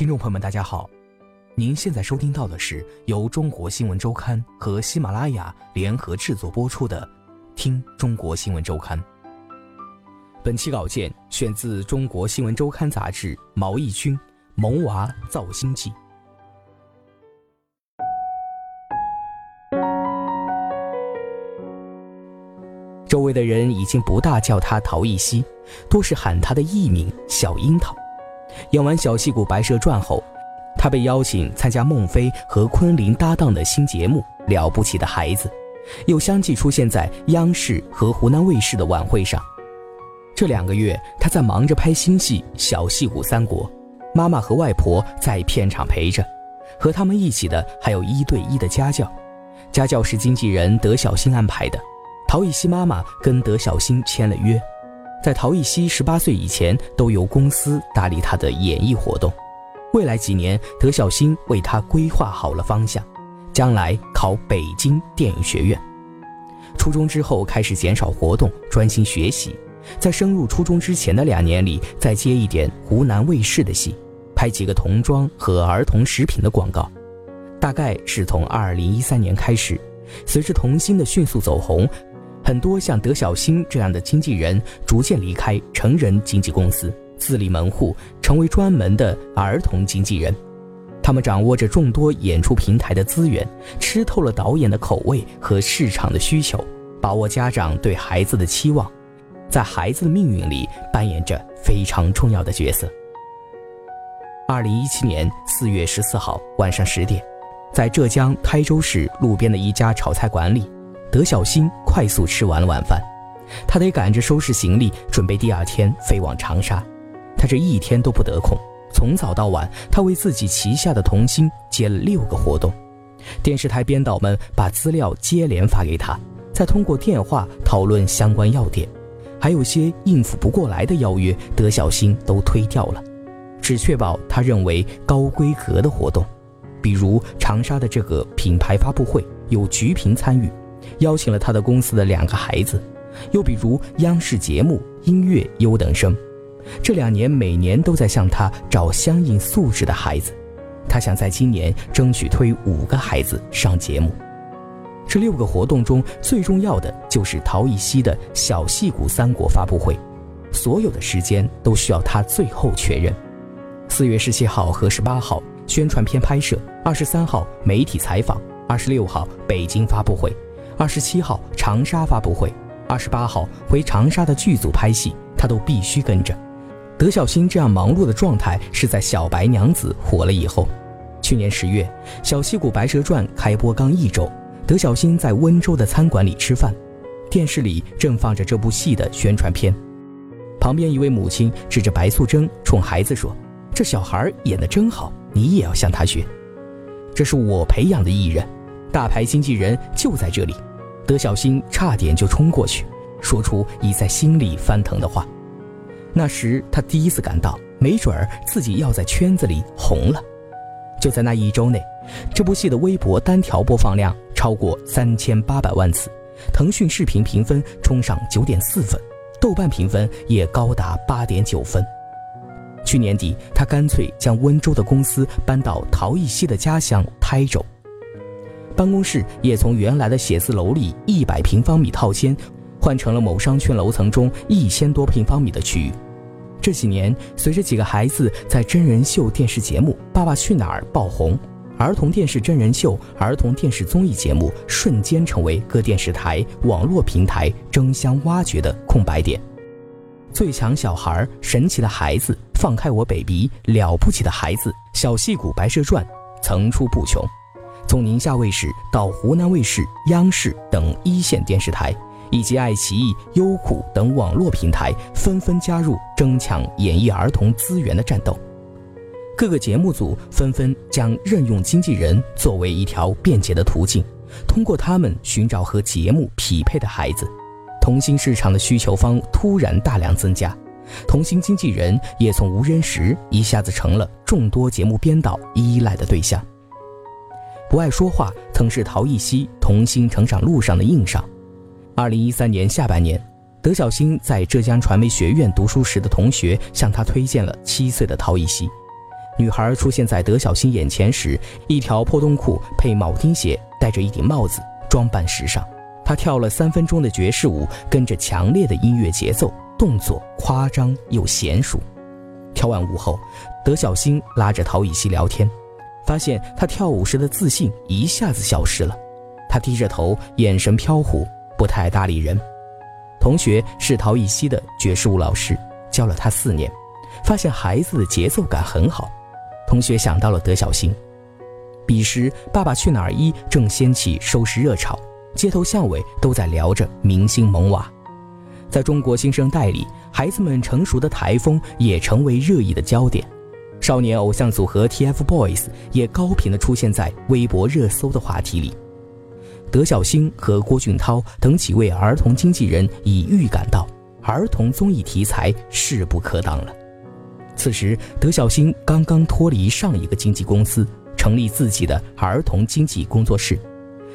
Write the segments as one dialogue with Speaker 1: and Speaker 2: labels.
Speaker 1: 听众朋友们，大家好，您现在收听到的是由中国新闻周刊和喜马拉雅联合制作播出的《听中国新闻周刊》。本期稿件选自《中国新闻周刊》杂志，毛义军《萌娃造星记》。周围的人已经不大叫他陶艺希，多是喊他的艺名小樱桃。演完《小戏骨白蛇传》后，他被邀请参加孟非和昆凌搭档的新节目《了不起的孩子》，又相继出现在央视和湖南卫视的晚会上。这两个月，他在忙着拍新戏《小戏骨三国》，妈妈和外婆在片场陪着，和他们一起的还有一对一的家教，家教是经纪人德小星安排的。陶艺希妈妈跟德小星签了约。在陶艺希十八岁以前，都由公司打理他的演艺活动。未来几年，德小星为他规划好了方向，将来考北京电影学院。初中之后开始减少活动，专心学习。在升入初中之前的两年里，再接一点湖南卫视的戏，拍几个童装和儿童食品的广告。大概是从二零一三年开始，随着童星的迅速走红。很多像德小星这样的经纪人逐渐离开成人经纪公司，自立门户，成为专门的儿童经纪人。他们掌握着众多演出平台的资源，吃透了导演的口味和市场的需求，把握家长对孩子的期望，在孩子的命运里扮演着非常重要的角色。二零一七年四月十四号晚上十点，在浙江台州市路边的一家炒菜馆里。德小星快速吃完了晚饭，他得赶着收拾行李，准备第二天飞往长沙。他这一天都不得空，从早到晚，他为自己旗下的童星接了六个活动。电视台编导们把资料接连发给他，再通过电话讨论相关要点，还有些应付不过来的邀约，德小星都推掉了，只确保他认为高规格的活动，比如长沙的这个品牌发布会，有菊萍参与。邀请了他的公司的两个孩子，又比如央视节目《音乐优等生》，这两年每年都在向他找相应素质的孩子。他想在今年争取推五个孩子上节目。这六个活动中最重要的就是陶艺希的小戏骨三国发布会，所有的时间都需要他最后确认。四月十七号和十八号宣传片拍摄，二十三号媒体采访，二十六号北京发布会。二十七号长沙发布会，二十八号回长沙的剧组拍戏，他都必须跟着。德小星这样忙碌的状态是在《小白娘子》火了以后。去年十月，《小戏骨白蛇传》开播刚一周，德小星在温州的餐馆里吃饭，电视里正放着这部戏的宣传片。旁边一位母亲指着白素贞，冲孩子说：“这小孩演得真好，你也要向他学。这是我培养的艺人，大牌经纪人就在这里。”德小星差点就冲过去，说出已在心里翻腾的话。那时他第一次感到，没准儿自己要在圈子里红了。就在那一周内，这部戏的微博单条播放量超过三千八百万次，腾讯视频评分冲上九点四分，豆瓣评分也高达八点九分。去年底，他干脆将温州的公司搬到陶艺希的家乡台州。办公室也从原来的写字楼里一百平方米套间，换成了某商圈楼层中一千多平方米的区域。这几年，随着几个孩子在真人秀电视节目《爸爸去哪儿》爆红，儿童电视真人秀、儿童电视综艺节目瞬间成为各电视台、网络平台争相挖掘的空白点。最强小孩、神奇的孩子、放开我 baby、了不起的孩子、小戏骨白蛇传，层出不穷。从宁夏卫视到湖南卫视、央视等一线电视台，以及爱奇艺、优酷等网络平台纷纷加入争抢演艺儿童资源的战斗。各个节目组纷纷将任用经纪人作为一条便捷的途径，通过他们寻找和节目匹配的孩子。童星市场的需求方突然大量增加，童星经纪人也从无人时一下子成了众多节目编导依赖的对象。不爱说话曾是陶艺希童星成长路上的硬伤。二零一三年下半年，德小星在浙江传媒学院读书时的同学向他推荐了七岁的陶艺希。女孩出现在德小星眼前时，一条破洞裤配铆钉鞋，戴着一顶帽子，装扮时尚。她跳了三分钟的爵士舞，跟着强烈的音乐节奏，动作夸张又娴熟。跳完舞后，德小星拉着陶艺希聊天，发现他跳舞时的自信一下子消失了。他低着头，眼神飘忽，不太搭理人。同学是陶艺希的爵士舞老师，教了他四年，发现孩子的节奏感很好。同学想到了德小星。彼时，《爸爸去哪儿》一正掀起收视热潮，街头巷尾都在聊着明星萌娃。在中国新生代里，孩子们成熟的台风也成为热议的焦点。少年偶像组合 TFBOYS 也高频地出现在微博热搜的话题里。德小星和郭俊涛等几位儿童经纪人已预感到儿童综艺题材势不可挡了。此时，德小星刚刚脱离上一个经纪公司，成立自己的儿童经纪工作室。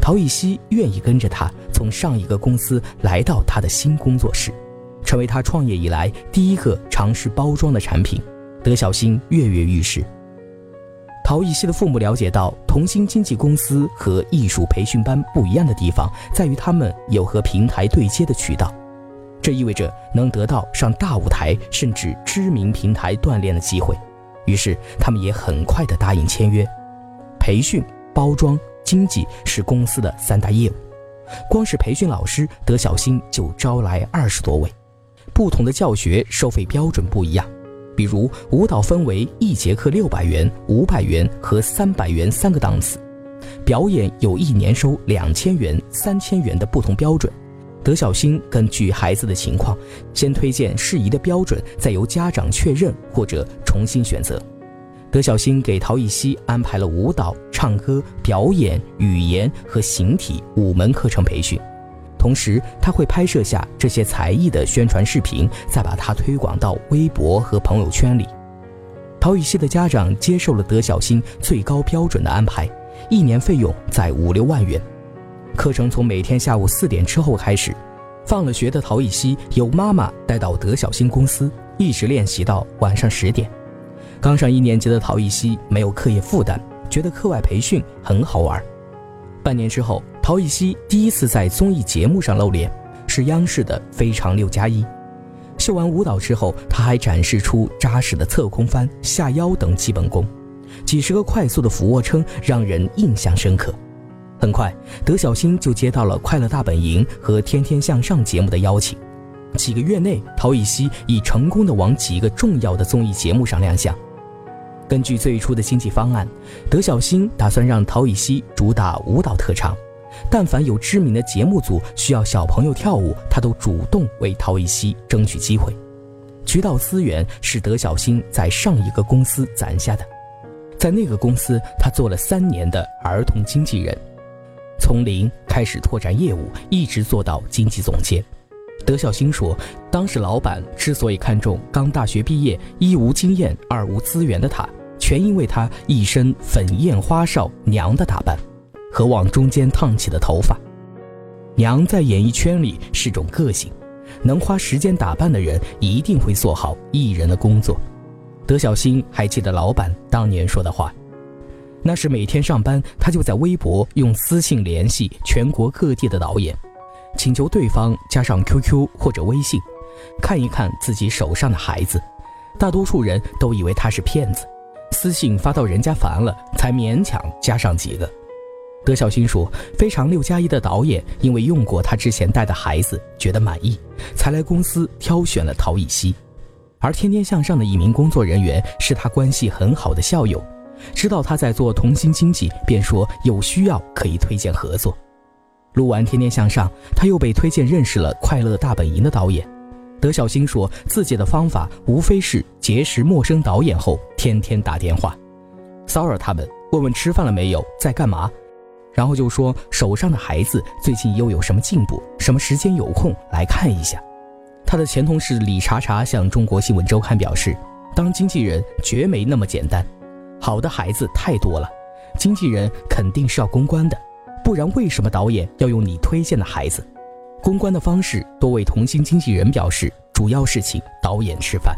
Speaker 1: 陶艺希愿意跟着他从上一个公司来到他的新工作室，成为他创业以来第一个尝试包装的产品。德小星跃跃欲试。陶艺希的父母了解到，童星经纪公司和艺术培训班不一样的地方在于，他们有和平台对接的渠道。这意味着能得到上大舞台甚至知名平台锻炼的机会，于是他们也很快地答应签约。培训、包装、经济是公司的三大业务，光是培训老师，德小星就招来二十多位。不同的教学收费标准不一样，比如舞蹈分为一节课六百元、五百元和三百元三个档次，表演有一年收两千元、三千元的不同标准。德小星根据孩子的情况，先推荐适宜的标准，再由家长确认或者重新选择。德小星给陶艺希安排了舞蹈、唱歌、表演、语言和形体五门课程培训，同时他会拍摄下这些才艺的宣传视频，再把它推广到微博和朋友圈里。陶艺希的家长接受了德小星最高标准的安排，一年费用在五六万元。课程从每天下午四点之后开始，放了学的陶艺希由妈妈带到德小星公司，一直练习到晚上十点。刚上一年级的陶艺希没有课业负担，觉得课外培训很好玩。半年之后，陶艺希第一次在综艺节目上露脸，是央视的《非常六加一》。秀完舞蹈之后，他还展示出扎实的侧空翻、下腰等基本功，几十个快速的俯卧撑让人印象深刻。很快，德小星就接到了《快乐大本营》和《天天向上》节目的邀请。几个月内，陶艺希已成功的往几个重要的综艺节目上亮相。根据最初的经济方案，德小星打算让陶艺希主打舞蹈特长，但凡有知名的节目组需要小朋友跳舞，他都主动为陶艺希争取机会。渠道资源是德小新在上一个公司攒下的，在那个公司，他做了三年的儿童经纪人。从零开始拓展业务，一直做到经济总监。德小新说，当时老板之所以看中刚大学毕业、一无经验、二无资源的他，全因为他一身粉艳花哨娘的打扮和往中间烫起的头发。娘在演艺圈里是种个性，能花时间打扮的人一定会做好艺人的工作。德小新还记得老板当年说的话。那是每天上班，他就在微博用私信联系全国各地的导演，请求对方加上 QQ 或者微信，看一看自己手上的孩子。大多数人都以为他是骗子，私信发到人家烦了，才勉强加上几个。德小新说，《非常六加一》的导演因为用过他之前带的孩子，觉得满意，才来公司挑选了陶艺希。而《天天向上》的一名工作人员是他关系很好的校友。知道他在做童星经济，便说有需要可以推荐合作。录完《天天向上》，他又被推荐认识了《快乐大本营》的导演。德小新说自己的方法无非是结识陌生导演后，天天打电话，骚扰他们，问问吃饭了没有，在干嘛，然后就说手上的孩子最近又有什么进步，什么时间有空来看一下。他的前同事李查查向中国新闻周刊表示，当经纪人绝没那么简单，好的孩子太多了，经纪人肯定是要公关的，不然为什么导演要用你推荐的孩子？公关的方式，多位童星经纪人表示，主要是请导演吃饭。